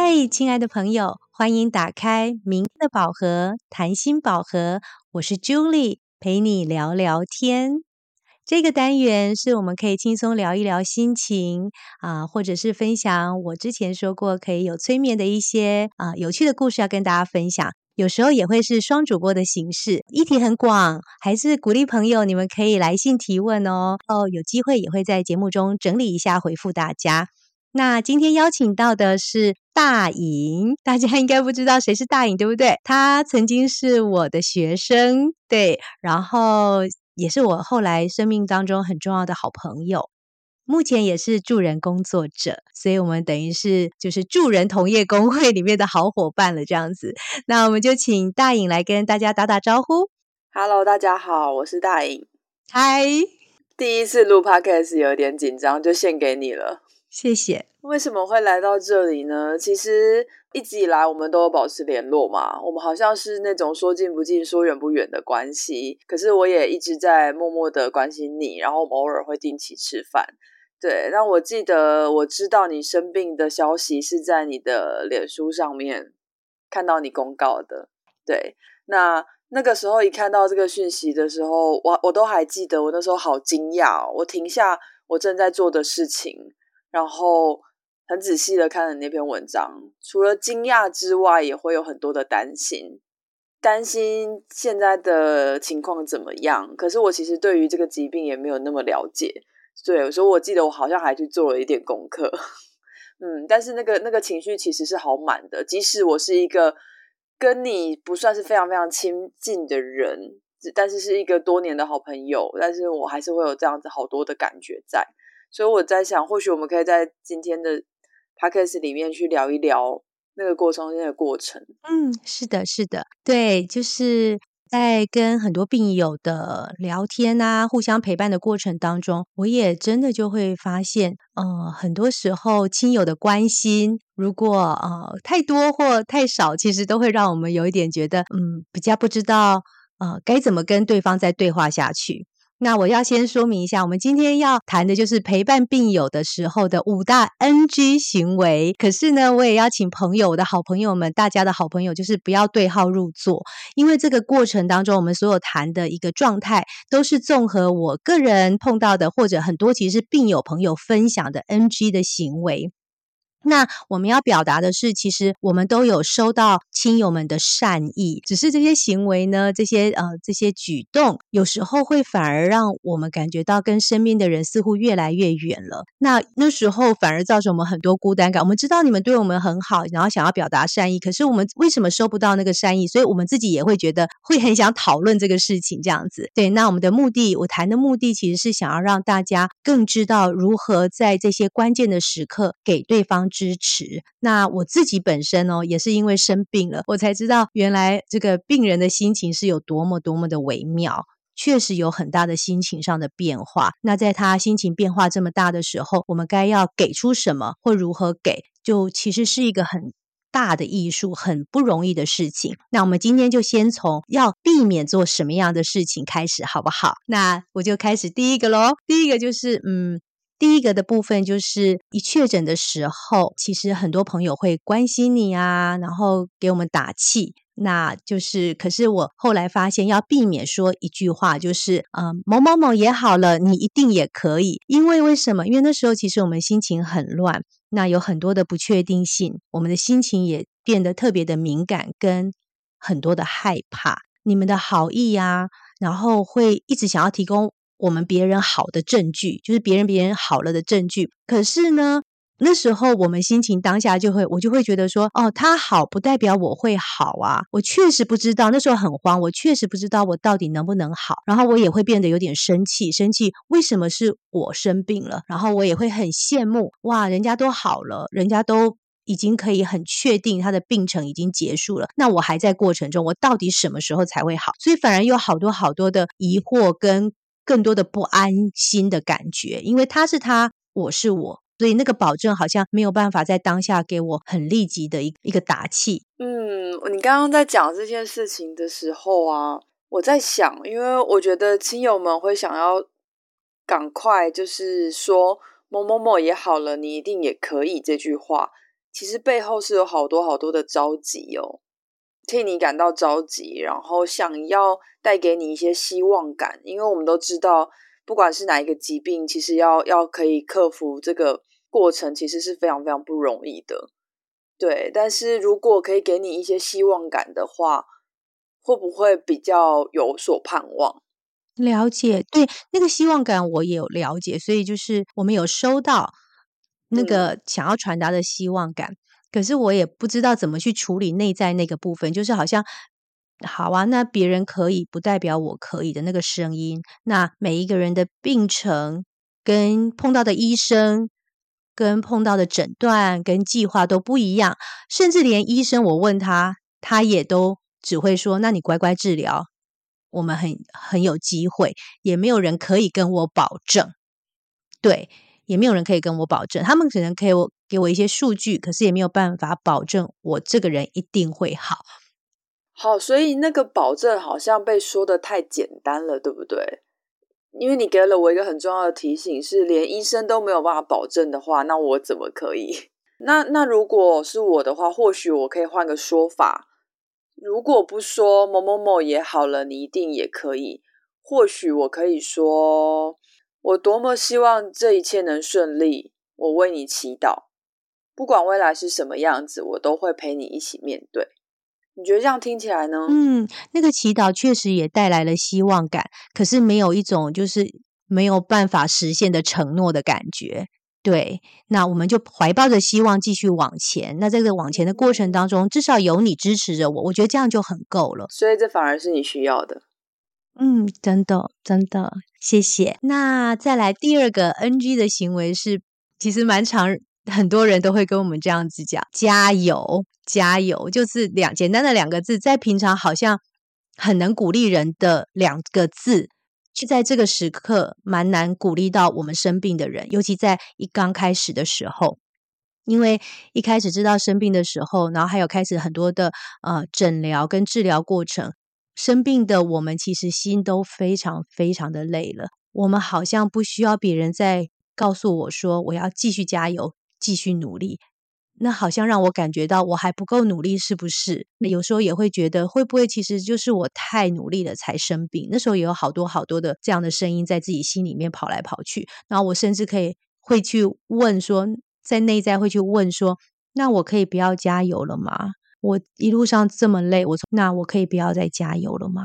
嗨，亲爱的朋友，欢迎打开明天的宝盒——谈心宝盒。我是 Julie，陪你聊聊天。这个单元是我们可以轻松聊一聊心情啊，或者是分享我之前说过可以有催眠的一些啊有趣的故事要跟大家分享。有时候也会是双主播的形式，议题很广，还是鼓励朋友你们可以来信提问哦。哦，有机会也会在节目中整理一下回复大家。那今天邀请到的是大颖，大家应该不知道谁是大颖，对不对？他曾经是我的学生，对，然后也是我后来生命当中很重要的好朋友。目前也是助人工作者，所以我们等于是就是助人同业工会里面的好伙伴了，这样子。那我们就请大颖来跟大家打打招呼。Hello，大家好，我是大颖。嗨，第一次录 Podcast 有点紧张，就献给你了，谢谢。为什么会来到这里呢？其实一直以来我们都有保持联络嘛，我们好像是那种说近不近、说远不远的关系。可是我也一直在默默的关心你，然后偶尔会定期吃饭。对，那我记得我知道你生病的消息是在你的脸书上面看到你公告的。对，那那个时候一看到这个讯息的时候，我我都还记得，我那时候好惊讶，我停下我正在做的事情，然后很仔细的看了那篇文章。除了惊讶之外，也会有很多的担心，担心现在的情况怎么样。可是我其实对于这个疾病也没有那么了解。对，所以我记得我好像还去做了一点功课，嗯，但是那个那个情绪其实是好满的，即使我是一个跟你不算是非常非常亲近的人，但是是一个多年的好朋友，但是我还是会有这样子好多的感觉在，所以我在想，或许我们可以在今天的 podcast 里面去聊一聊那个过程那个过程。嗯，是的，是的，对，就是。在跟很多病友的聊天啊，互相陪伴的过程当中，我也真的就会发现，呃，很多时候亲友的关心，如果呃太多或太少，其实都会让我们有一点觉得，嗯，比较不知道呃该怎么跟对方再对话下去。那我要先说明一下，我们今天要谈的就是陪伴病友的时候的五大 NG 行为。可是呢，我也要请朋友，我的好朋友们，大家的好朋友，就是不要对号入座，因为这个过程当中，我们所有谈的一个状态，都是综合我个人碰到的，或者很多其实病友朋友分享的 NG 的行为。那我们要表达的是，其实我们都有收到亲友们的善意，只是这些行为呢，这些呃这些举动，有时候会反而让我们感觉到跟身边的人似乎越来越远了。那那时候反而造成我们很多孤单感。我们知道你们对我们很好，然后想要表达善意，可是我们为什么收不到那个善意？所以我们自己也会觉得会很想讨论这个事情，这样子。对，那我们的目的，我谈的目的其实是想要让大家更知道如何在这些关键的时刻给对方。支持。那我自己本身哦，也是因为生病了，我才知道原来这个病人的心情是有多么多么的微妙，确实有很大的心情上的变化。那在他心情变化这么大的时候，我们该要给出什么或如何给，就其实是一个很大的艺术，很不容易的事情。那我们今天就先从要避免做什么样的事情开始，好不好？那我就开始第一个喽。第一个就是嗯。第一个的部分就是一确诊的时候，其实很多朋友会关心你啊，然后给我们打气。那就是，可是我后来发现要避免说一句话，就是嗯，某某某也好了，你一定也可以。因为为什么？因为那时候其实我们心情很乱，那有很多的不确定性，我们的心情也变得特别的敏感，跟很多的害怕。你们的好意呀，然后会一直想要提供。我们别人好的证据，就是别人别人好了的证据。可是呢，那时候我们心情当下就会，我就会觉得说，哦，他好不代表我会好啊。我确实不知道，那时候很慌，我确实不知道我到底能不能好。然后我也会变得有点生气，生气为什么是我生病了？然后我也会很羡慕，哇，人家都好了，人家都。已经可以很确定他的病程已经结束了，那我还在过程中，我到底什么时候才会好？所以反而有好多好多的疑惑跟。更多的不安心的感觉，因为他是他，我是我，所以那个保证好像没有办法在当下给我很立即的一一个打气。嗯，你刚刚在讲这件事情的时候啊，我在想，因为我觉得亲友们会想要赶快，就是说某某某也好了，你一定也可以这句话。其实背后是有好多好多的着急哦，替你感到着急，然后想要带给你一些希望感，因为我们都知道，不管是哪一个疾病，其实要要可以克服这个过程，其实是非常非常不容易的。对，但是如果可以给你一些希望感的话，会不会比较有所盼望？了解，对那个希望感我也有了解，所以就是我们有收到那个想要传达的希望感，可是我也不知道怎么去处理内在那个部分，就是好像好啊，那别人可以不代表我可以的那个声音，那每一个人的病程跟碰到的医生。跟碰到的诊断跟计划都不一样，甚至连医生我问他，他也都只会说：“那你乖乖治疗，我们很很有机会。”也没有人可以跟我保证，对，也没有人可以跟我保证。他们只能给我给我一些数据，可是也没有办法保证我这个人一定会好。好，所以那个保证好像被说的太简单了，对不对？因为你给了我一个很重要的提醒，是连医生都没有办法保证的话，那我怎么可以？那那如果是我的话，或许我可以换个说法。如果不说某某某也好了，你一定也可以。或许我可以说，我多么希望这一切能顺利，我为你祈祷。不管未来是什么样子，我都会陪你一起面对。你觉得这样听起来呢？嗯，那个祈祷确实也带来了希望感，可是没有一种就是没有办法实现的承诺的感觉。对，那我们就怀抱着希望继续往前。那在这个往前的过程当中，至少有你支持着我，我觉得这样就很够了。所以这反而是你需要的。嗯，真的，真的，谢谢。那再来第二个 NG 的行为是，其实蛮常很多人都会跟我们这样子讲：加油。加油，就是两简单的两个字，在平常好像很能鼓励人的两个字，却在这个时刻蛮难鼓励到我们生病的人，尤其在一刚开始的时候，因为一开始知道生病的时候，然后还有开始很多的呃诊疗跟治疗过程，生病的我们其实心都非常非常的累了，我们好像不需要别人再告诉我说我要继续加油，继续努力。那好像让我感觉到我还不够努力，是不是？那有时候也会觉得，会不会其实就是我太努力了才生病？那时候也有好多好多的这样的声音在自己心里面跑来跑去。然后我甚至可以会去问说，在内在会去问说，那我可以不要加油了吗？我一路上这么累，我那我可以不要再加油了吗？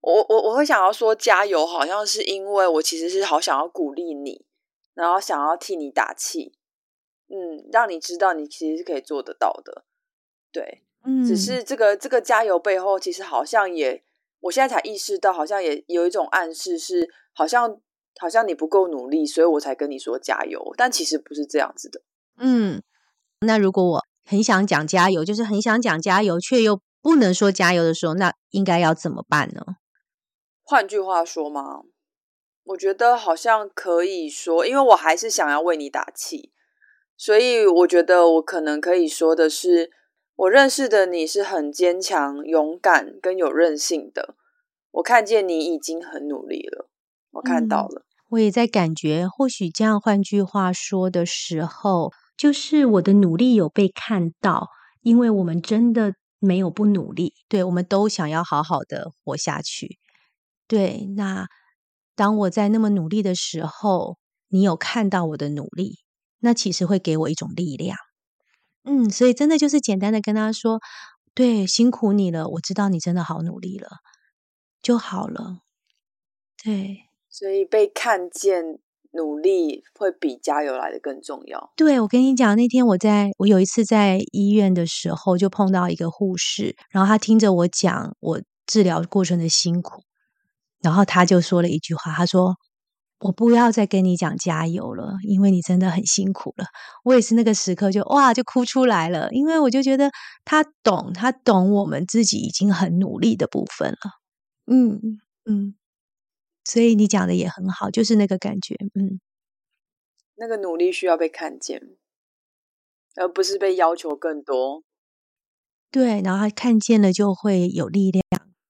我我我会想要说加油，好像是因为我其实是好想要鼓励你，然后想要替你打气。嗯，让你知道你其实是可以做得到的，对，嗯，只是这个这个加油背后，其实好像也，我现在才意识到，好像也有一种暗示，是好像好像你不够努力，所以我才跟你说加油，但其实不是这样子的。嗯，那如果我很想讲加油，就是很想讲加油，却又不能说加油的时候，那应该要怎么办呢？换句话说吗？我觉得好像可以说，因为我还是想要为你打气。所以我觉得我可能可以说的是，我认识的你是很坚强、勇敢跟有韧性的。我看见你已经很努力了，我看到了。我也在感觉，或许这样换句话说的时候，就是我的努力有被看到，因为我们真的没有不努力，对我们都想要好好的活下去。对，那当我在那么努力的时候，你有看到我的努力。那其实会给我一种力量，嗯，所以真的就是简单的跟他说，对，辛苦你了，我知道你真的好努力了，就好了。对，所以被看见努力会比加油来的更重要。对，我跟你讲，那天我在我有一次在医院的时候，就碰到一个护士，然后他听着我讲我治疗过程的辛苦，然后他就说了一句话，他说。我不要再跟你讲加油了，因为你真的很辛苦了。我也是那个时刻就哇就哭出来了，因为我就觉得他懂，他懂我们自己已经很努力的部分了。嗯嗯，所以你讲的也很好，就是那个感觉，嗯，那个努力需要被看见，而不是被要求更多。对，然后他看见了就会有力量，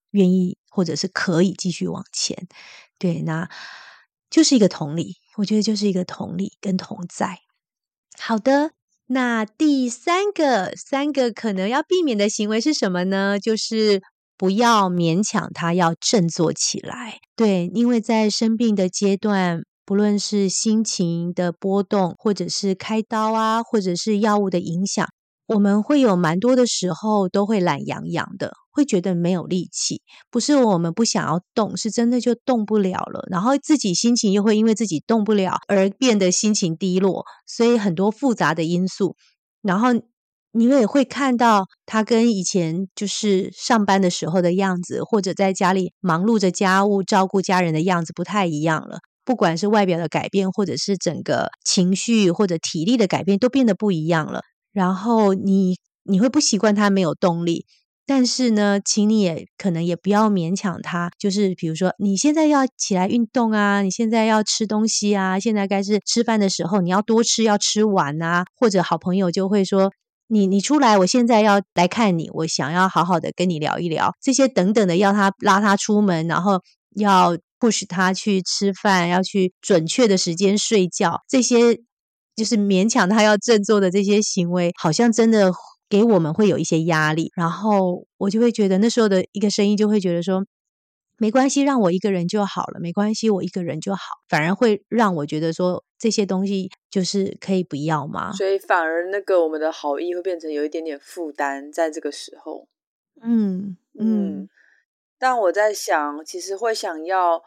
愿意或者是可以继续往前。对，那。就是一个同理，我觉得就是一个同理跟同在。好的，那第三个，三个可能要避免的行为是什么呢？就是不要勉强他要振作起来。对，因为在生病的阶段，不论是心情的波动，或者是开刀啊，或者是药物的影响，我们会有蛮多的时候都会懒洋洋的。会觉得没有力气，不是我们不想要动，是真的就动不了了。然后自己心情又会因为自己动不了而变得心情低落，所以很多复杂的因素。然后你也会看到他跟以前就是上班的时候的样子，或者在家里忙碌着家务、照顾家人的样子不太一样了。不管是外表的改变，或者是整个情绪或者体力的改变，都变得不一样了。然后你你会不习惯他没有动力。但是呢，请你也可能也不要勉强他，就是比如说你现在要起来运动啊，你现在要吃东西啊，现在该是吃饭的时候，你要多吃，要吃完啊。或者好朋友就会说，你你出来，我现在要来看你，我想要好好的跟你聊一聊，这些等等的，要他拉他出门，然后要 push 他去吃饭，要去准确的时间睡觉，这些就是勉强他要振作的这些行为，好像真的。给我们会有一些压力，然后我就会觉得那时候的一个声音就会觉得说，没关系，让我一个人就好了，没关系，我一个人就好，反而会让我觉得说这些东西就是可以不要吗？所以反而那个我们的好意会变成有一点点负担，在这个时候，嗯嗯。但我在想，其实会想要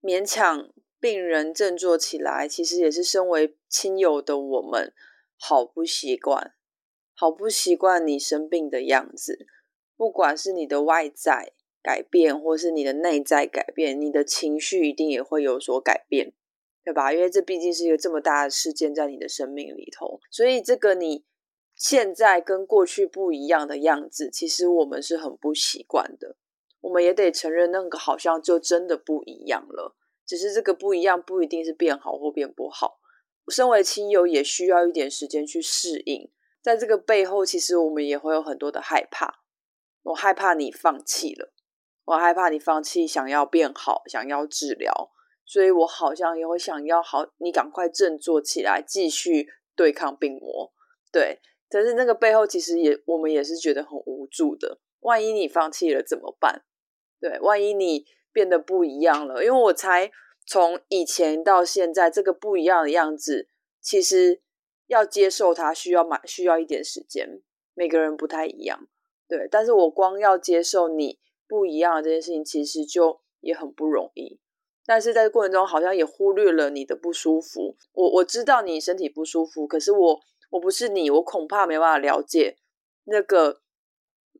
勉强病人振作起来，其实也是身为亲友的我们好不习惯。好不习惯你生病的样子，不管是你的外在改变，或是你的内在改变，你的情绪一定也会有所改变，对吧？因为这毕竟是一个这么大的事件在你的生命里头，所以这个你现在跟过去不一样的样子，其实我们是很不习惯的。我们也得承认，那个好像就真的不一样了。只是这个不一样，不一定是变好或变不好。身为亲友，也需要一点时间去适应。在这个背后，其实我们也会有很多的害怕。我害怕你放弃了，我害怕你放弃想要变好，想要治疗，所以我好像也会想要好，你赶快振作起来，继续对抗病魔。对，但是那个背后，其实也我们也是觉得很无助的。万一你放弃了怎么办？对，万一你变得不一样了，因为我才从以前到现在，这个不一样的样子，其实。要接受它需要买需要一点时间，每个人不太一样，对。但是我光要接受你不一样的这件事情，其实就也很不容易。但是在过程中，好像也忽略了你的不舒服。我我知道你身体不舒服，可是我我不是你，我恐怕没办法了解那个，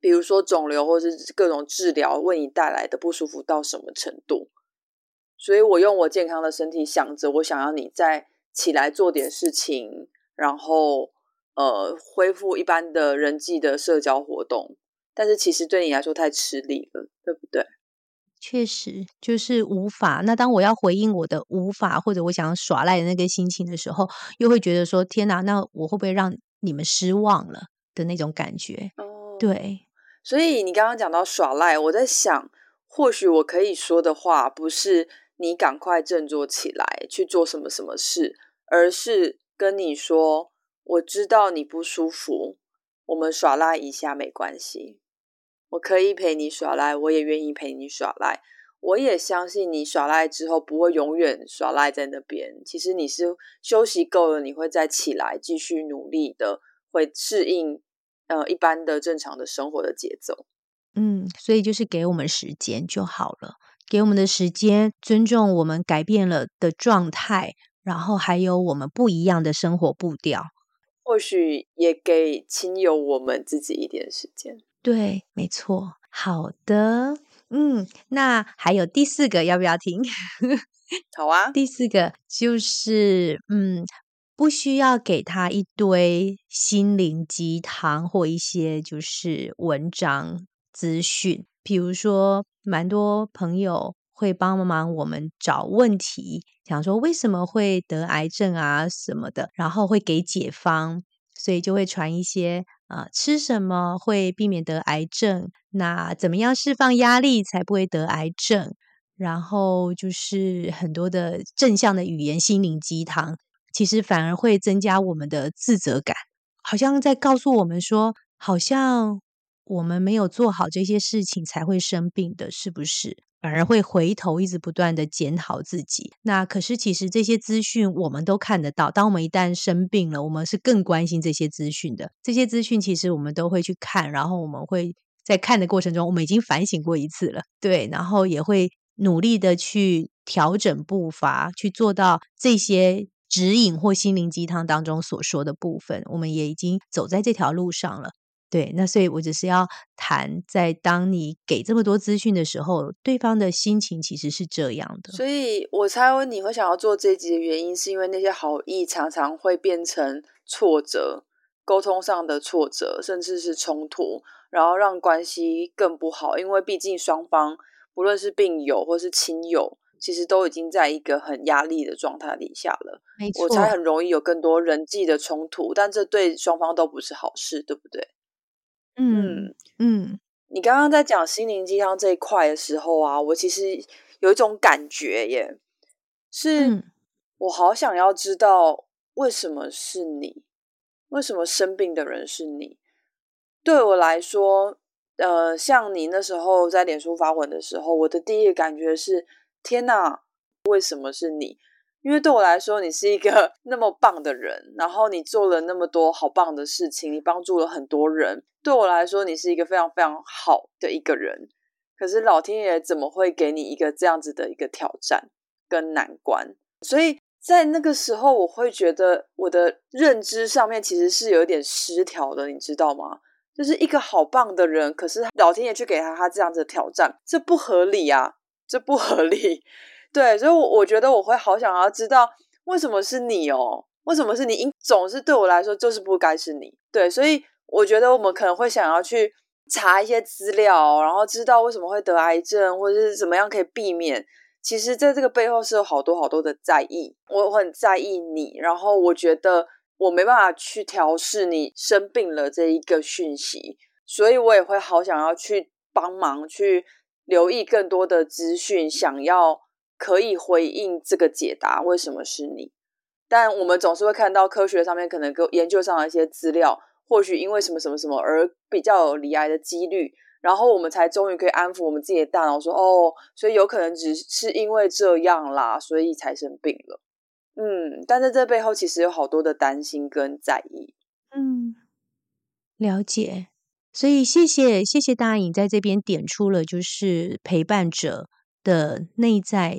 比如说肿瘤或是各种治疗为你带来的不舒服到什么程度。所以我用我健康的身体想着，我想要你再起来做点事情。然后，呃，恢复一般的人际的社交活动，但是其实对你来说太吃力了，对不对？确实就是无法。那当我要回应我的无法，或者我想要耍赖的那个心情的时候，又会觉得说：天哪，那我会不会让你们失望了的那种感觉？哦，对。所以你刚刚讲到耍赖，我在想，或许我可以说的话，不是你赶快振作起来去做什么什么事，而是。跟你说，我知道你不舒服，我们耍赖一下没关系，我可以陪你耍赖，我也愿意陪你耍赖，我也相信你耍赖之后不会永远耍赖在那边。其实你是休息够了，你会再起来继续努力的，会适应呃一般的正常的生活的节奏。嗯，所以就是给我们时间就好了，给我们的时间，尊重我们改变了的状态。然后还有我们不一样的生活步调，或许也给亲友我们自己一点时间。对，没错。好的，嗯，那还有第四个要不要听？好啊。第四个就是，嗯，不需要给他一堆心灵鸡汤或一些就是文章资讯，比如说，蛮多朋友。会帮忙我们找问题，想说为什么会得癌症啊什么的，然后会给解方，所以就会传一些啊吃什么会避免得癌症，那怎么样释放压力才不会得癌症，然后就是很多的正向的语言心灵鸡汤，其实反而会增加我们的自责感。好像在告诉我们说，好像我们没有做好这些事情才会生病的，是不是？反而会回头一直不断的检讨自己。那可是其实这些资讯我们都看得到。当我们一旦生病了，我们是更关心这些资讯的。这些资讯其实我们都会去看，然后我们会在看的过程中，我们已经反省过一次了，对，然后也会努力的去调整步伐，去做到这些指引或心灵鸡汤当中所说的部分。我们也已经走在这条路上了。对，那所以我只是要谈，在当你给这么多资讯的时候，对方的心情其实是这样的。所以我猜你会想要做这集的原因，是因为那些好意常常会变成挫折，沟通上的挫折，甚至是冲突，然后让关系更不好。因为毕竟双方不论是病友或是亲友，其实都已经在一个很压力的状态底下了。没错，我才很容易有更多人际的冲突，但这对双方都不是好事，对不对？嗯嗯，你刚刚在讲心灵鸡汤这一块的时候啊，我其实有一种感觉耶，是我好想要知道为什么是你，为什么生病的人是你？对我来说，呃，像你那时候在脸书发文的时候，我的第一个感觉是：天哪，为什么是你？因为对我来说，你是一个那么棒的人，然后你做了那么多好棒的事情，你帮助了很多人。对我来说，你是一个非常非常好的一个人。可是老天爷怎么会给你一个这样子的一个挑战跟难关？所以在那个时候，我会觉得我的认知上面其实是有点失调的，你知道吗？就是一个好棒的人，可是老天爷却给他他这样子的挑战，这不合理啊，这不合理。对，所以，我我觉得我会好想要知道为什么是你哦？为什么是你？总是对我来说就是不该是你。对，所以我觉得我们可能会想要去查一些资料，然后知道为什么会得癌症，或者是怎么样可以避免。其实，在这个背后是有好多好多的在意，我很在意你。然后，我觉得我没办法去调试你生病了这一个讯息，所以我也会好想要去帮忙，去留意更多的资讯，想要。可以回应这个解答，为什么是你？但我们总是会看到科学上面可能跟研究上的一些资料，或许因为什么什么什么而比较有离癌的几率，然后我们才终于可以安抚我们自己的大脑，说哦，所以有可能只是因为这样啦，所以才生病了。嗯，但在这背后其实有好多的担心跟在意。嗯，了解。所以谢谢谢谢大颖在这边点出了，就是陪伴者。的内在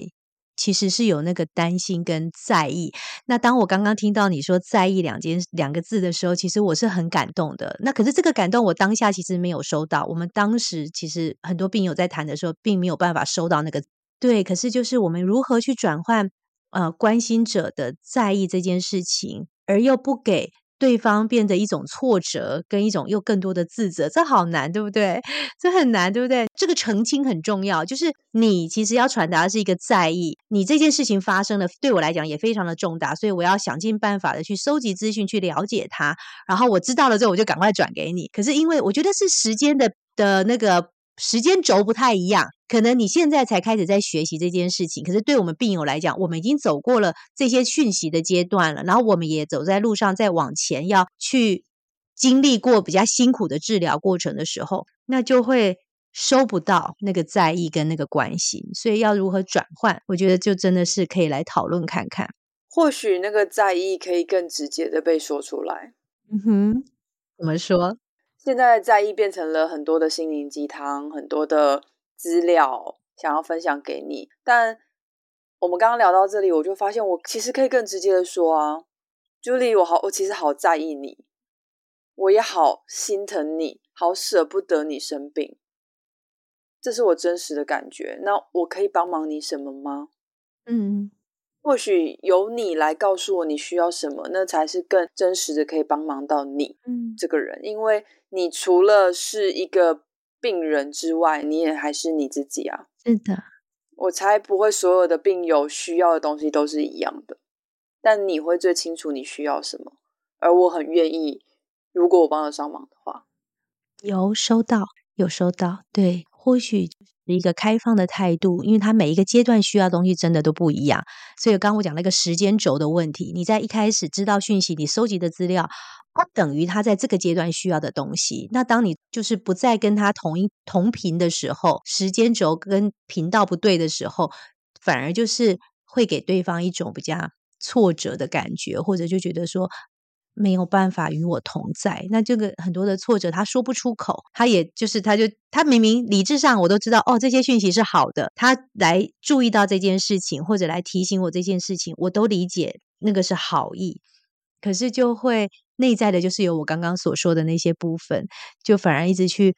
其实是有那个担心跟在意。那当我刚刚听到你说“在意”两件两个字的时候，其实我是很感动的。那可是这个感动，我当下其实没有收到。我们当时其实很多病友在谈的时候，并没有办法收到那个对。可是就是我们如何去转换呃关心者的在意这件事情，而又不给。对方变得一种挫折，跟一种又更多的自责，这好难，对不对？这很难，对不对？这个澄清很重要，就是你其实要传达的是一个在意，你这件事情发生了，对我来讲也非常的重大，所以我要想尽办法的去收集资讯，去了解它。然后我知道了之后，我就赶快转给你。可是因为我觉得是时间的的那个。时间轴不太一样，可能你现在才开始在学习这件事情，可是对我们病友来讲，我们已经走过了这些讯息的阶段了，然后我们也走在路上，在往前要去经历过比较辛苦的治疗过程的时候，那就会收不到那个在意跟那个关心，所以要如何转换，我觉得就真的是可以来讨论看看，或许那个在意可以更直接的被说出来。嗯哼，怎么说？现在在意变成了很多的心灵鸡汤，很多的资料想要分享给你。但我们刚刚聊到这里，我就发现我其实可以更直接的说啊，Julie，我好，我其实好在意你，我也好心疼你，好舍不得你生病，这是我真实的感觉。那我可以帮忙你什么吗？嗯。或许由你来告诉我你需要什么，那才是更真实的可以帮忙到你这个人。因为你除了是一个病人之外，你也还是你自己啊。是的，我才不会所有的病友需要的东西都是一样的，但你会最清楚你需要什么，而我很愿意，如果我帮得上忙的话，有收到，有收到，对。或许是一个开放的态度，因为他每一个阶段需要东西真的都不一样。所以刚我讲那个时间轴的问题，你在一开始知道讯息，你收集的资料它等于他在这个阶段需要的东西。那当你就是不再跟他同一同频的时候，时间轴跟频道不对的时候，反而就是会给对方一种比较挫折的感觉，或者就觉得说没有办法与我同在。那这个很多的挫折，他说不出口，他也就是他就他明明理智上我都知道哦，这些讯息是好的，他来注意到这件事情，或者来提醒我这件事情，我都理解那个是好意。可是就会内在的，就是有我刚刚所说的那些部分，就反而一直去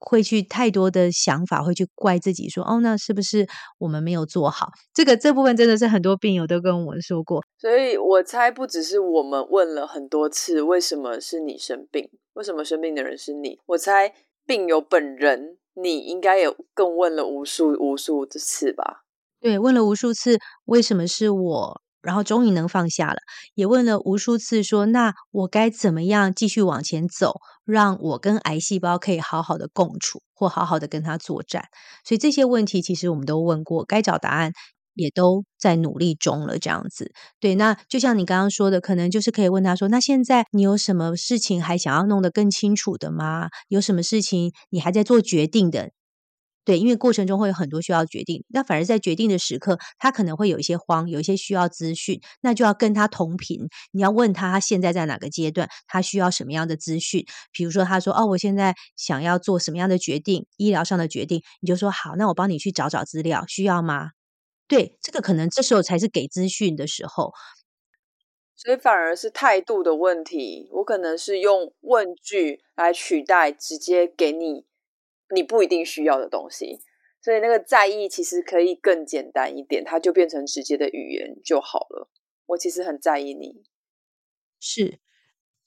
会去太多的想法，会去怪自己说：“哦，那是不是我们没有做好？”这个这部分真的是很多病友都跟我们说过。所以我猜，不只是我们问了很多次，为什么是你生病？为什么生病的人是你？我猜病友本人，你应该也更问了无数无数的次吧？对，问了无数次，为什么是我？然后终于能放下了，也问了无数次，说那我该怎么样继续往前走，让我跟癌细胞可以好好的共处，或好好的跟他作战。所以这些问题其实我们都问过，该找答案也都在努力中了。这样子，对，那就像你刚刚说的，可能就是可以问他说，那现在你有什么事情还想要弄得更清楚的吗？有什么事情你还在做决定的？对，因为过程中会有很多需要决定，那反而在决定的时刻，他可能会有一些慌，有一些需要资讯，那就要跟他同频。你要问他，他现在在哪个阶段，他需要什么样的资讯？比如说，他说：“哦，我现在想要做什么样的决定，医疗上的决定。”你就说：“好，那我帮你去找找资料，需要吗？”对，这个可能这时候才是给资讯的时候，所以反而是态度的问题。我可能是用问句来取代直接给你。你不一定需要的东西，所以那个在意其实可以更简单一点，它就变成直接的语言就好了。我其实很在意你，是。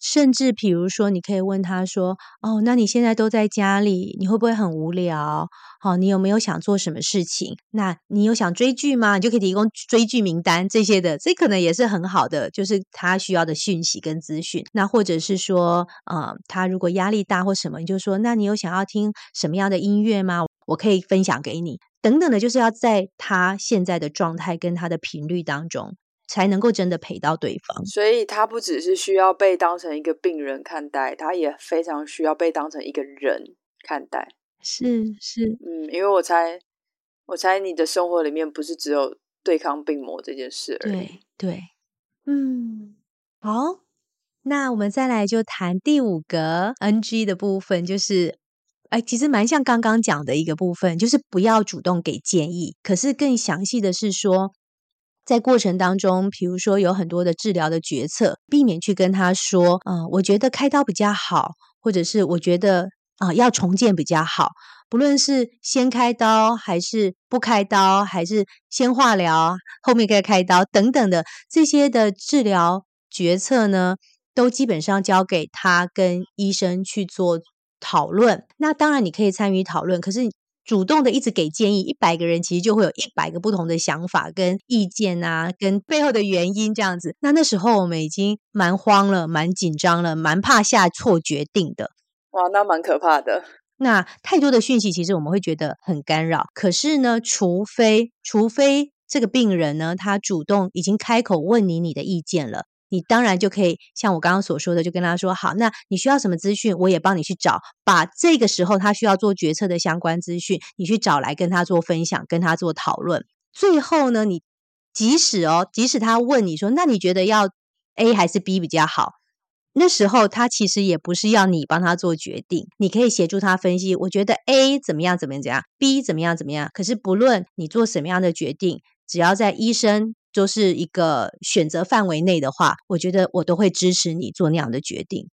甚至比如说，你可以问他说：“哦，那你现在都在家里，你会不会很无聊？好，你有没有想做什么事情？那你有想追剧吗？你就可以提供追剧名单这些的，这可能也是很好的，就是他需要的讯息跟资讯。那或者是说，呃，他如果压力大或什么，你就说：那你有想要听什么样的音乐吗？我可以分享给你，等等的，就是要在他现在的状态跟他的频率当中。”才能够真的陪到对方，所以他不只是需要被当成一个病人看待，他也非常需要被当成一个人看待。是是，嗯，因为我猜，我猜你的生活里面不是只有对抗病魔这件事而已。对对，嗯，好，那我们再来就谈第五个 NG 的部分，就是，哎，其实蛮像刚刚讲的一个部分，就是不要主动给建议，可是更详细的是说。在过程当中，比如说有很多的治疗的决策，避免去跟他说，嗯，我觉得开刀比较好，或者是我觉得啊要重建比较好。不论是先开刀还是不开刀，还是先化疗后面再开刀等等的这些的治疗决策呢，都基本上交给他跟医生去做讨论。那当然你可以参与讨论，可是。主动的一直给建议，一百个人其实就会有一百个不同的想法跟意见啊，跟背后的原因这样子。那那时候我们已经蛮慌了，蛮紧张了，蛮怕下错决定的。哇，那蛮可怕的。那太多的讯息，其实我们会觉得很干扰。可是呢，除非除非这个病人呢，他主动已经开口问你你的意见了。你当然就可以像我刚刚所说的，就跟他说好，那你需要什么资讯，我也帮你去找，把这个时候他需要做决策的相关资讯，你去找来跟他做分享，跟他做讨论。最后呢，你即使哦，即使他问你说，那你觉得要 A 还是 B 比较好？那时候他其实也不是要你帮他做决定，你可以协助他分析。我觉得 A 怎么样，怎么样，怎样？B 怎么样，怎么样？可是不论你做什么样的决定，只要在医生。就是一个选择范围内的话，我觉得我都会支持你做那样的决定。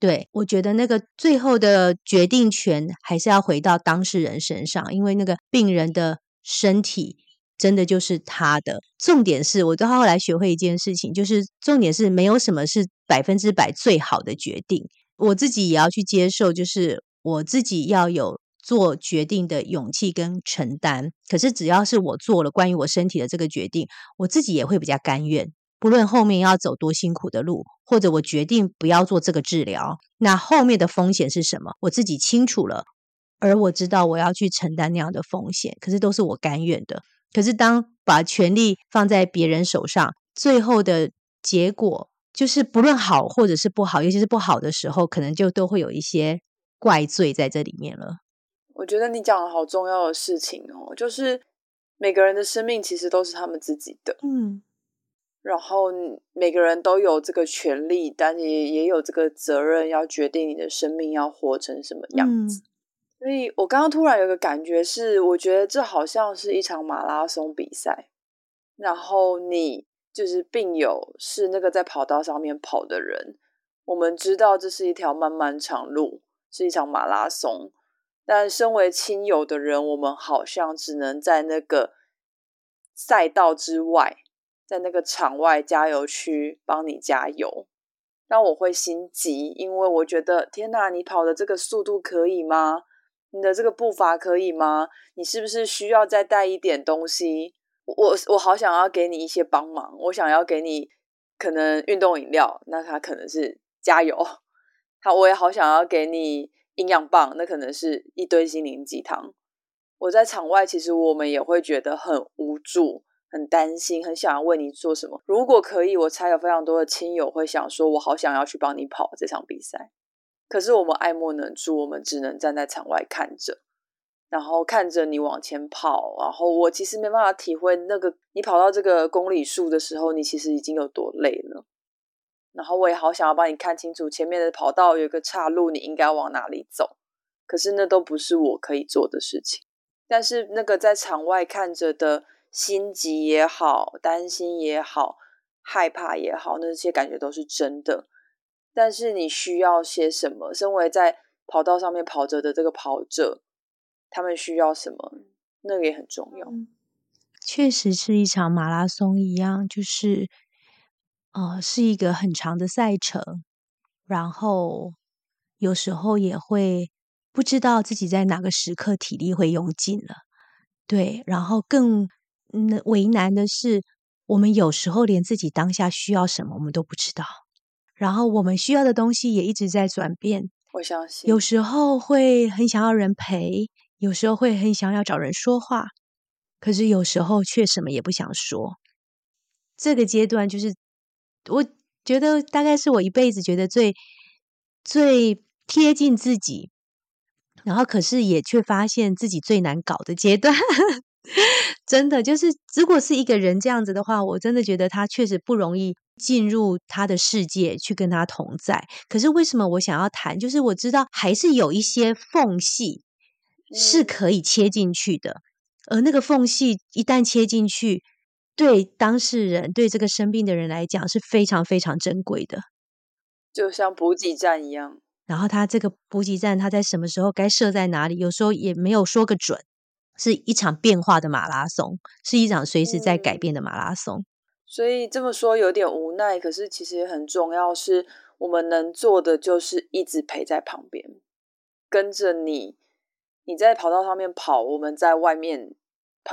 对我觉得那个最后的决定权还是要回到当事人身上，因为那个病人的身体真的就是他的。重点是我到后来学会一件事情，就是重点是没有什么是百分之百最好的决定，我自己也要去接受，就是我自己要有。做决定的勇气跟承担，可是只要是我做了关于我身体的这个决定，我自己也会比较甘愿。不论后面要走多辛苦的路，或者我决定不要做这个治疗，那后面的风险是什么，我自己清楚了。而我知道我要去承担那样的风险，可是都是我甘愿的。可是当把权力放在别人手上，最后的结果就是不论好或者是不好，尤其是不好的时候，可能就都会有一些怪罪在这里面了。我觉得你讲的好重要的事情哦，就是每个人的生命其实都是他们自己的，嗯，然后每个人都有这个权利，但也也有这个责任，要决定你的生命要活成什么样子。所以我刚刚突然有个感觉是，我觉得这好像是一场马拉松比赛，然后你就是病友是那个在跑道上面跑的人，我们知道这是一条漫漫长路，是一场马拉松。但身为亲友的人，我们好像只能在那个赛道之外，在那个场外加油区帮你加油。那我会心急，因为我觉得天哪，你跑的这个速度可以吗？你的这个步伐可以吗？你是不是需要再带一点东西？我我好想要给你一些帮忙，我想要给你可能运动饮料，那它可能是加油。他，我也好想要给你。营养棒，那可能是一堆心灵鸡汤。我在场外，其实我们也会觉得很无助、很担心、很想要为你做什么。如果可以，我猜有非常多的亲友会想说：“我好想要去帮你跑这场比赛。”可是我们爱莫能助，我们只能站在场外看着，然后看着你往前跑。然后我其实没办法体会那个你跑到这个公里数的时候，你其实已经有多累了。然后我也好想要帮你看清楚前面的跑道有个岔路，你应该往哪里走。可是那都不是我可以做的事情。但是那个在场外看着的心急也好，担心也好，害怕也好，那些感觉都是真的。但是你需要些什么？身为在跑道上面跑着的这个跑者，他们需要什么？那个也很重要。确实是一场马拉松一样，就是。呃，是一个很长的赛程，然后有时候也会不知道自己在哪个时刻体力会用尽了，对，然后更嗯为难的是，我们有时候连自己当下需要什么我们都不知道，然后我们需要的东西也一直在转变。我相信，有时候会很想要人陪，有时候会很想要找人说话，可是有时候却什么也不想说。这个阶段就是。我觉得大概是我一辈子觉得最最贴近自己，然后可是也却发现自己最难搞的阶段。真的就是，如果是一个人这样子的话，我真的觉得他确实不容易进入他的世界去跟他同在。可是为什么我想要谈？就是我知道还是有一些缝隙是可以切进去的，而那个缝隙一旦切进去。对当事人，对这个生病的人来讲是非常非常珍贵的，就像补给站一样。然后他这个补给站，他在什么时候该设在哪里，有时候也没有说个准，是一场变化的马拉松，是一场随时在改变的马拉松。所以这么说有点无奈，可是其实也很重要，是我们能做的就是一直陪在旁边，跟着你。你在跑道上面跑，我们在外面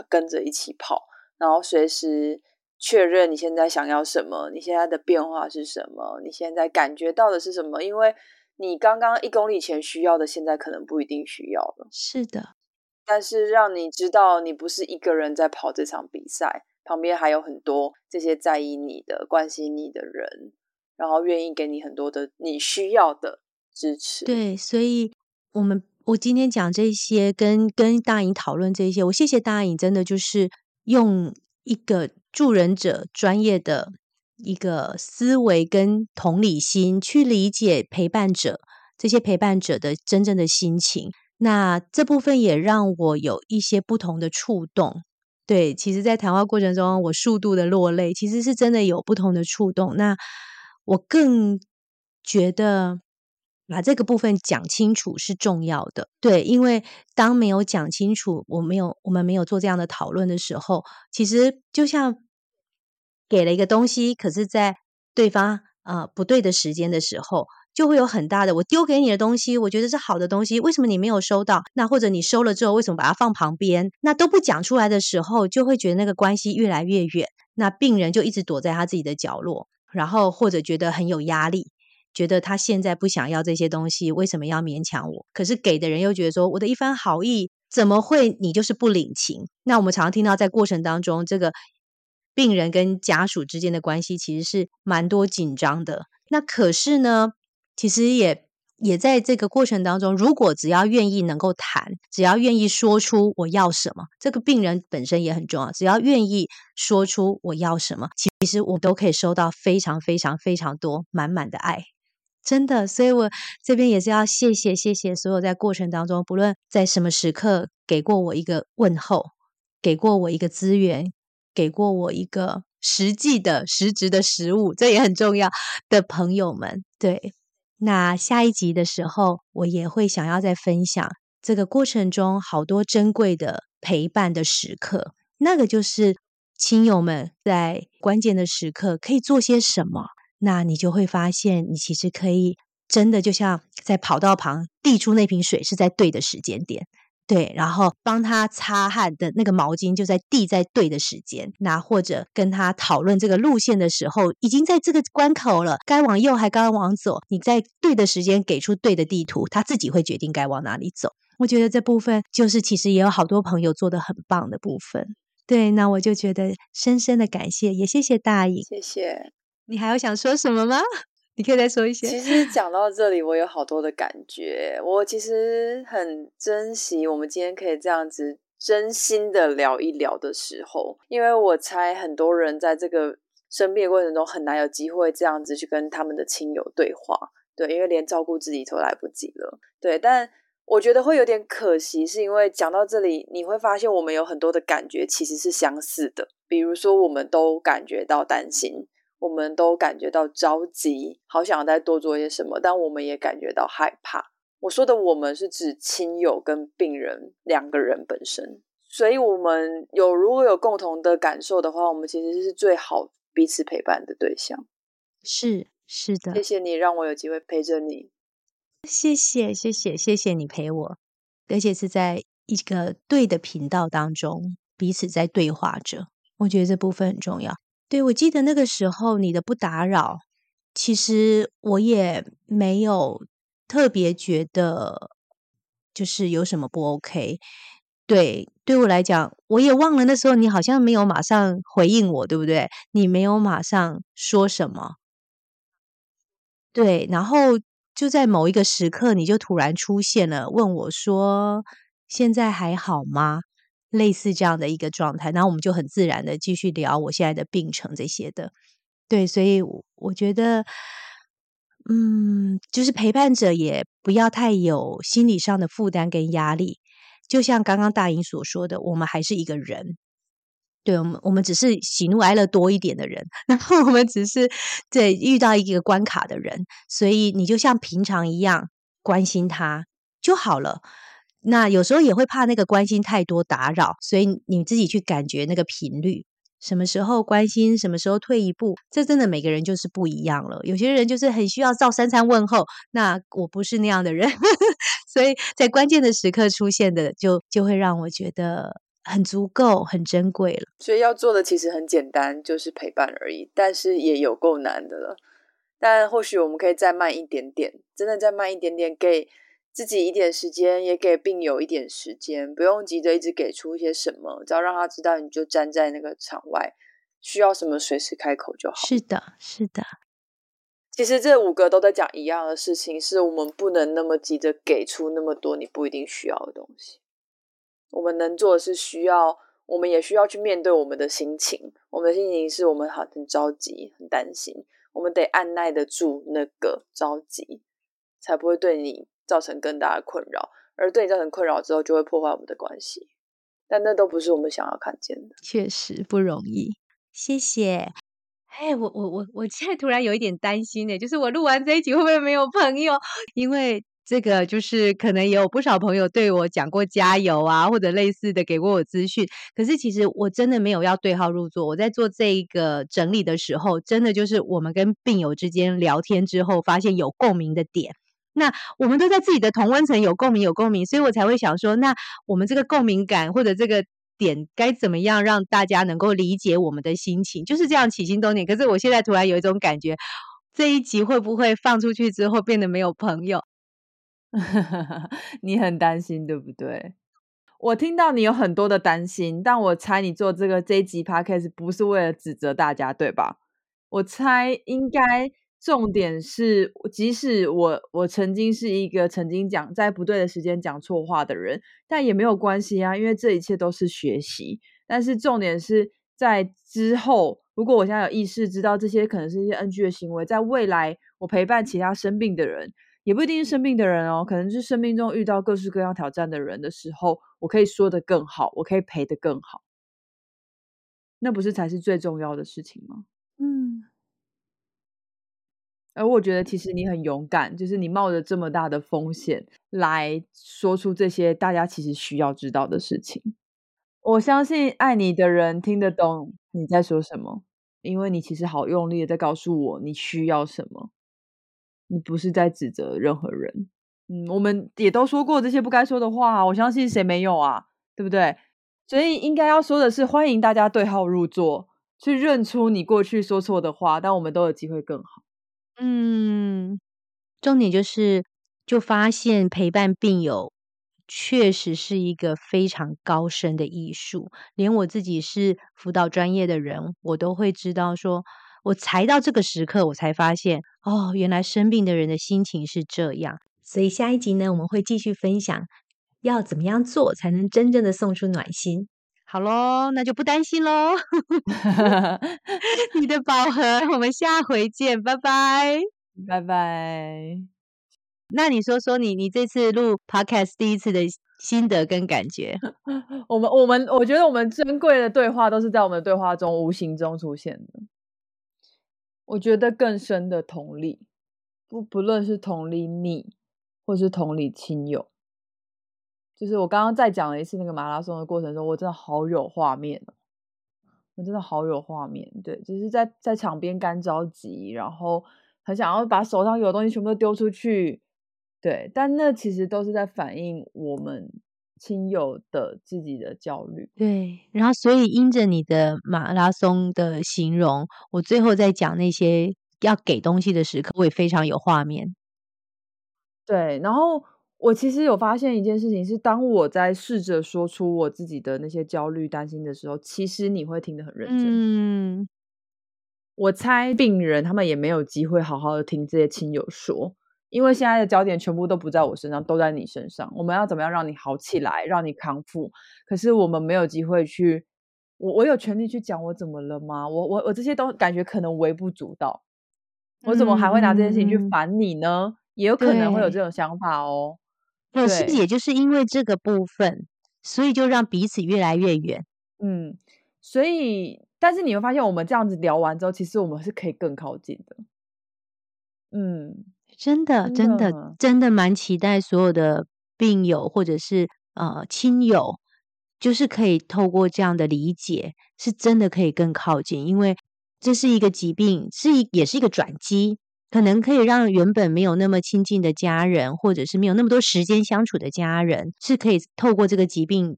跟着一起跑。然后随时确认你现在想要什么，你现在的变化是什么，你现在感觉到的是什么？因为你刚刚一公里前需要的，现在可能不一定需要了。是的，但是让你知道你不是一个人在跑这场比赛，旁边还有很多这些在意你的、关心你的人，然后愿意给你很多的你需要的支持。对，所以我们我今天讲这些，跟跟大颖讨论这些，我谢谢大颖，真的就是。用一个助人者专业的一个思维跟同理心去理解陪伴者这些陪伴者的真正的心情，那这部分也让我有一些不同的触动。对，其实，在谈话过程中，我数度的落泪，其实是真的有不同的触动。那我更觉得。把这个部分讲清楚是重要的，对，因为当没有讲清楚，我没有我们没有做这样的讨论的时候，其实就像给了一个东西，可是，在对方呃不对的时间的时候，就会有很大的我丢给你的东西，我觉得是好的东西，为什么你没有收到？那或者你收了之后，为什么把它放旁边？那都不讲出来的时候，就会觉得那个关系越来越远，那病人就一直躲在他自己的角落，然后或者觉得很有压力。觉得他现在不想要这些东西，为什么要勉强我？可是给的人又觉得说，我的一番好意怎么会你就是不领情？那我们常常听到在过程当中，这个病人跟家属之间的关系其实是蛮多紧张的。那可是呢，其实也也在这个过程当中，如果只要愿意能够谈，只要愿意说出我要什么，这个病人本身也很重要。只要愿意说出我要什么，其实我都可以收到非常非常非常多满满的爱。真的，所以我这边也是要谢谢谢谢所有在过程当中，不论在什么时刻给过我一个问候，给过我一个资源，给过我一个实际的实质的食物，这也很重要的朋友们。对，那下一集的时候，我也会想要再分享这个过程中好多珍贵的陪伴的时刻，那个就是亲友们在关键的时刻可以做些什么。那你就会发现，你其实可以真的就像在跑道旁递出那瓶水，是在对的时间点，对，然后帮他擦汗的那个毛巾就在递在对的时间，那或者跟他讨论这个路线的时候，已经在这个关口了，该往右还该往左，你在对的时间给出对的地图，他自己会决定该往哪里走。我觉得这部分就是其实也有好多朋友做的很棒的部分，对，那我就觉得深深的感谢，也谢谢大颖，谢谢。你还有想说什么吗？你可以再说一些。其实讲到这里，我有好多的感觉。我其实很珍惜我们今天可以这样子真心的聊一聊的时候，因为我猜很多人在这个生病的过程中很难有机会这样子去跟他们的亲友对话。对，因为连照顾自己都来不及了。对，但我觉得会有点可惜，是因为讲到这里，你会发现我们有很多的感觉其实是相似的。比如说，我们都感觉到担心。我们都感觉到着急，好想再多做一些什么，但我们也感觉到害怕。我说的我们是指亲友跟病人两个人本身，所以我们有如果有共同的感受的话，我们其实是最好彼此陪伴的对象。是是的，谢谢你让我有机会陪着你。谢谢谢谢谢谢你陪我，而且是在一个对的频道当中，彼此在对话着。我觉得这部分很重要。对，我记得那个时候你的不打扰，其实我也没有特别觉得就是有什么不 OK。对，对我来讲，我也忘了那时候你好像没有马上回应我，对不对？你没有马上说什么。对，然后就在某一个时刻，你就突然出现了，问我说：“现在还好吗？”类似这样的一个状态，然后我们就很自然的继续聊我现在的病程这些的，对，所以我觉得，嗯，就是陪伴者也不要太有心理上的负担跟压力，就像刚刚大英所说的，我们还是一个人，对我们，我们只是喜怒哀乐多一点的人，然后我们只是对遇到一个关卡的人，所以你就像平常一样关心他就好了。那有时候也会怕那个关心太多打扰，所以你自己去感觉那个频率，什么时候关心，什么时候退一步，这真的每个人就是不一样了。有些人就是很需要照三餐问候，那我不是那样的人，所以在关键的时刻出现的，就就会让我觉得很足够、很珍贵了。所以要做的其实很简单，就是陪伴而已，但是也有够难的了。但或许我们可以再慢一点点，真的再慢一点点给。自己一点时间，也给病友一点时间，不用急着一直给出一些什么，只要让他知道，你就站在那个场外，需要什么随时开口就好。是的，是的。其实这五个都在讲一样的事情，是我们不能那么急着给出那么多你不一定需要的东西。我们能做的是需要，我们也需要去面对我们的心情。我们的心情是我们很很着急、很担心，我们得按耐得住那个着急，才不会对你。造成更大的困扰，而对你造成困扰之后，就会破坏我们的关系。但那都不是我们想要看见的。确实不容易。谢谢。哎，我我我我现在突然有一点担心呢，就是我录完这一集会不会没有朋友？因为这个就是可能也有不少朋友对我讲过加油啊，或者类似的给过我资讯。可是其实我真的没有要对号入座。我在做这一个整理的时候，真的就是我们跟病友之间聊天之后，发现有共鸣的点。那我们都在自己的同温层有共鸣，有共鸣，所以我才会想说，那我们这个共鸣感或者这个点该怎么样让大家能够理解我们的心情，就是这样起心动念。可是我现在突然有一种感觉，这一集会不会放出去之后变得没有朋友？你很担心，对不对？我听到你有很多的担心，但我猜你做这个这一集 podcast 不是为了指责大家，对吧？我猜应该重点是，即使我我曾经是一个曾经讲在不对的时间讲错话的人，但也没有关系啊，因为这一切都是学习。但是重点是在之后，如果我现在有意识知道这些可能是一些 NG 的行为，在未来我陪伴其他生病的人。也不一定是生病的人哦，可能是生命中遇到各式各样挑战的人的时候，我可以说的更好，我可以陪的更好，那不是才是最重要的事情吗？嗯。而我觉得其实你很勇敢，就是你冒着这么大的风险来说出这些大家其实需要知道的事情。我相信爱你的人听得懂你在说什么，因为你其实好用力的在告诉我你需要什么。你不是在指责任何人，嗯，我们也都说过这些不该说的话，我相信谁没有啊，对不对？所以应该要说的是，欢迎大家对号入座，去认出你过去说错的话，但我们都有机会更好。嗯，重点就是，就发现陪伴病友确实是一个非常高深的艺术，连我自己是辅导专业的人，我都会知道说。我才到这个时刻，我才发现哦，原来生病的人的心情是这样。所以下一集呢，我们会继续分享要怎么样做才能真正的送出暖心。好喽，那就不担心喽。你的宝 盒，我们下回见，拜拜，拜拜。那你说说你你这次录 podcast 第一次的心得跟感觉？我们我们我觉得我们珍贵的对话都是在我们的对话中无形中出现的。我觉得更深的同理，不不论是同理你，或是同理亲友，就是我刚刚再讲了一次那个马拉松的过程中，我真的好有画面哦，我真的好有画面，对，就是在在场边干着急，然后很想要把手上有的东西全部都丢出去，对，但那其实都是在反映我们。亲友的自己的焦虑，对，然后所以因着你的马拉松的形容，我最后在讲那些要给东西的时刻，我也非常有画面。对，然后我其实有发现一件事情是，当我在试着说出我自己的那些焦虑、担心的时候，其实你会听得很认真。嗯，我猜病人他们也没有机会好好的听这些亲友说。因为现在的焦点全部都不在我身上，都在你身上。我们要怎么样让你好起来，让你康复？可是我们没有机会去，我我有权利去讲我怎么了吗？我我我这些都感觉可能微不足道。我怎么还会拿这件事情去烦你呢？也有可能会有这种想法哦。对，是不是也就是因为这个部分，所以就让彼此越来越远？嗯，所以但是你会发现，我们这样子聊完之后，其实我们是可以更靠近的。嗯。真的，真的，真的蛮期待所有的病友或者是呃亲友，就是可以透过这样的理解，是真的可以更靠近，因为这是一个疾病，是一也是一个转机，可能可以让原本没有那么亲近的家人，或者是没有那么多时间相处的家人，是可以透过这个疾病，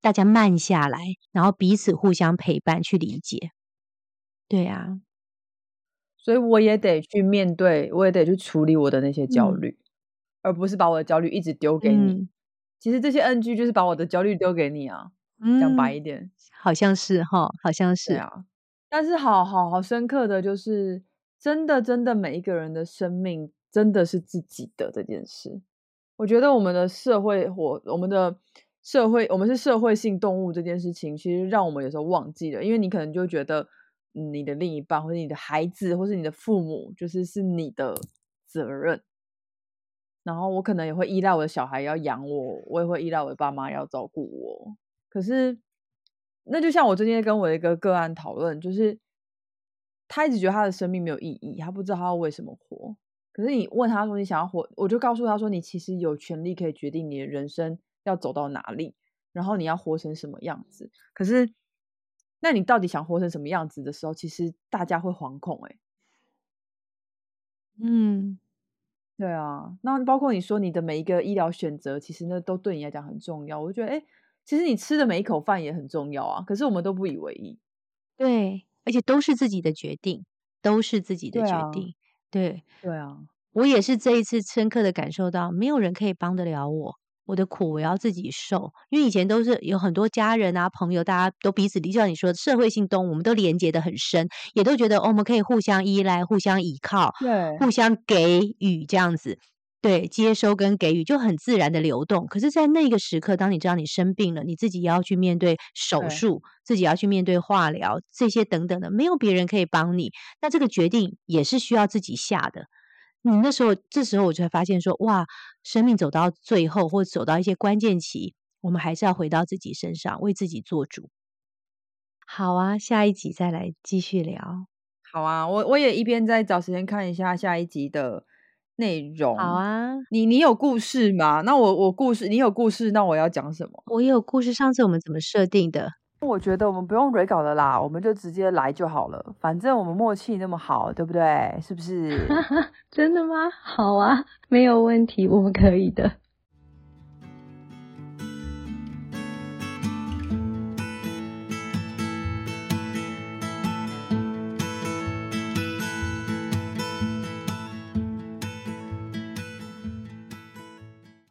大家慢下来，然后彼此互相陪伴去理解。对啊。所以我也得去面对，我也得去处理我的那些焦虑，而不是把我的焦虑一直丢给你。其实这些 NG 就是把我的焦虑丢给你啊，讲白一点，好像是哈，好像是啊。但是好好好深刻的就是，真的真的每一个人的生命真的是自己的这件事。我觉得我们的社会或我们的社会，我们是社会性动物这件事情，其实让我们有时候忘记了，因为你可能就觉得。你的另一半，或者你的孩子，或是你的父母，就是是你的责任。然后我可能也会依赖我的小孩要养我，我也会依赖我的爸妈要照顾我。可是，那就像我最近跟我的一个个案讨论，就是他一直觉得他的生命没有意义，他不知道他要为什么活。可是你问他说你想要活，我就告诉他说你其实有权利可以决定你的人生要走到哪里，然后你要活成什么样子。可是。那你到底想活成什么样子的时候，其实大家会惶恐哎。嗯，对啊。那包括你说你的每一个医疗选择，其实那都对你来讲很重要。我就觉得，哎，其实你吃的每一口饭也很重要啊。可是我们都不以为意。对，而且都是自己的决定，都是自己的决定。对，对啊。我也是这一次深刻的感受到，没有人可以帮得了我，我的苦我要自己受，因为以前都是有很多家人啊、朋友，大家都彼此，就像你说，社会性动物，我们都连接的很深，也都觉得哦，我们可以互相依赖、互相依靠、对，互相给予这样子。对，接收跟给予就很自然的流动。可是，在那个时刻，当你知道你生病了，你自己要去面对手术，自己要去面对化疗这些等等的，没有别人可以帮你，那这个决定也是需要自己下的。你那时候，这时候我才发现说，哇，生命走到最后，或者走到一些关键期，我们还是要回到自己身上，为自己做主。好啊，下一集再来继续聊。好啊，我我也一边在找时间看一下下一集的内容。好，啊，你你有故事吗？那我我故事，你有故事，那我要讲什么？我有故事，上次我们怎么设定的？我觉得我们不用 re 稿的啦，我们就直接来就好了。反正我们默契那么好，对不对？是不是？真的吗？好啊，没有问题，我们可以的。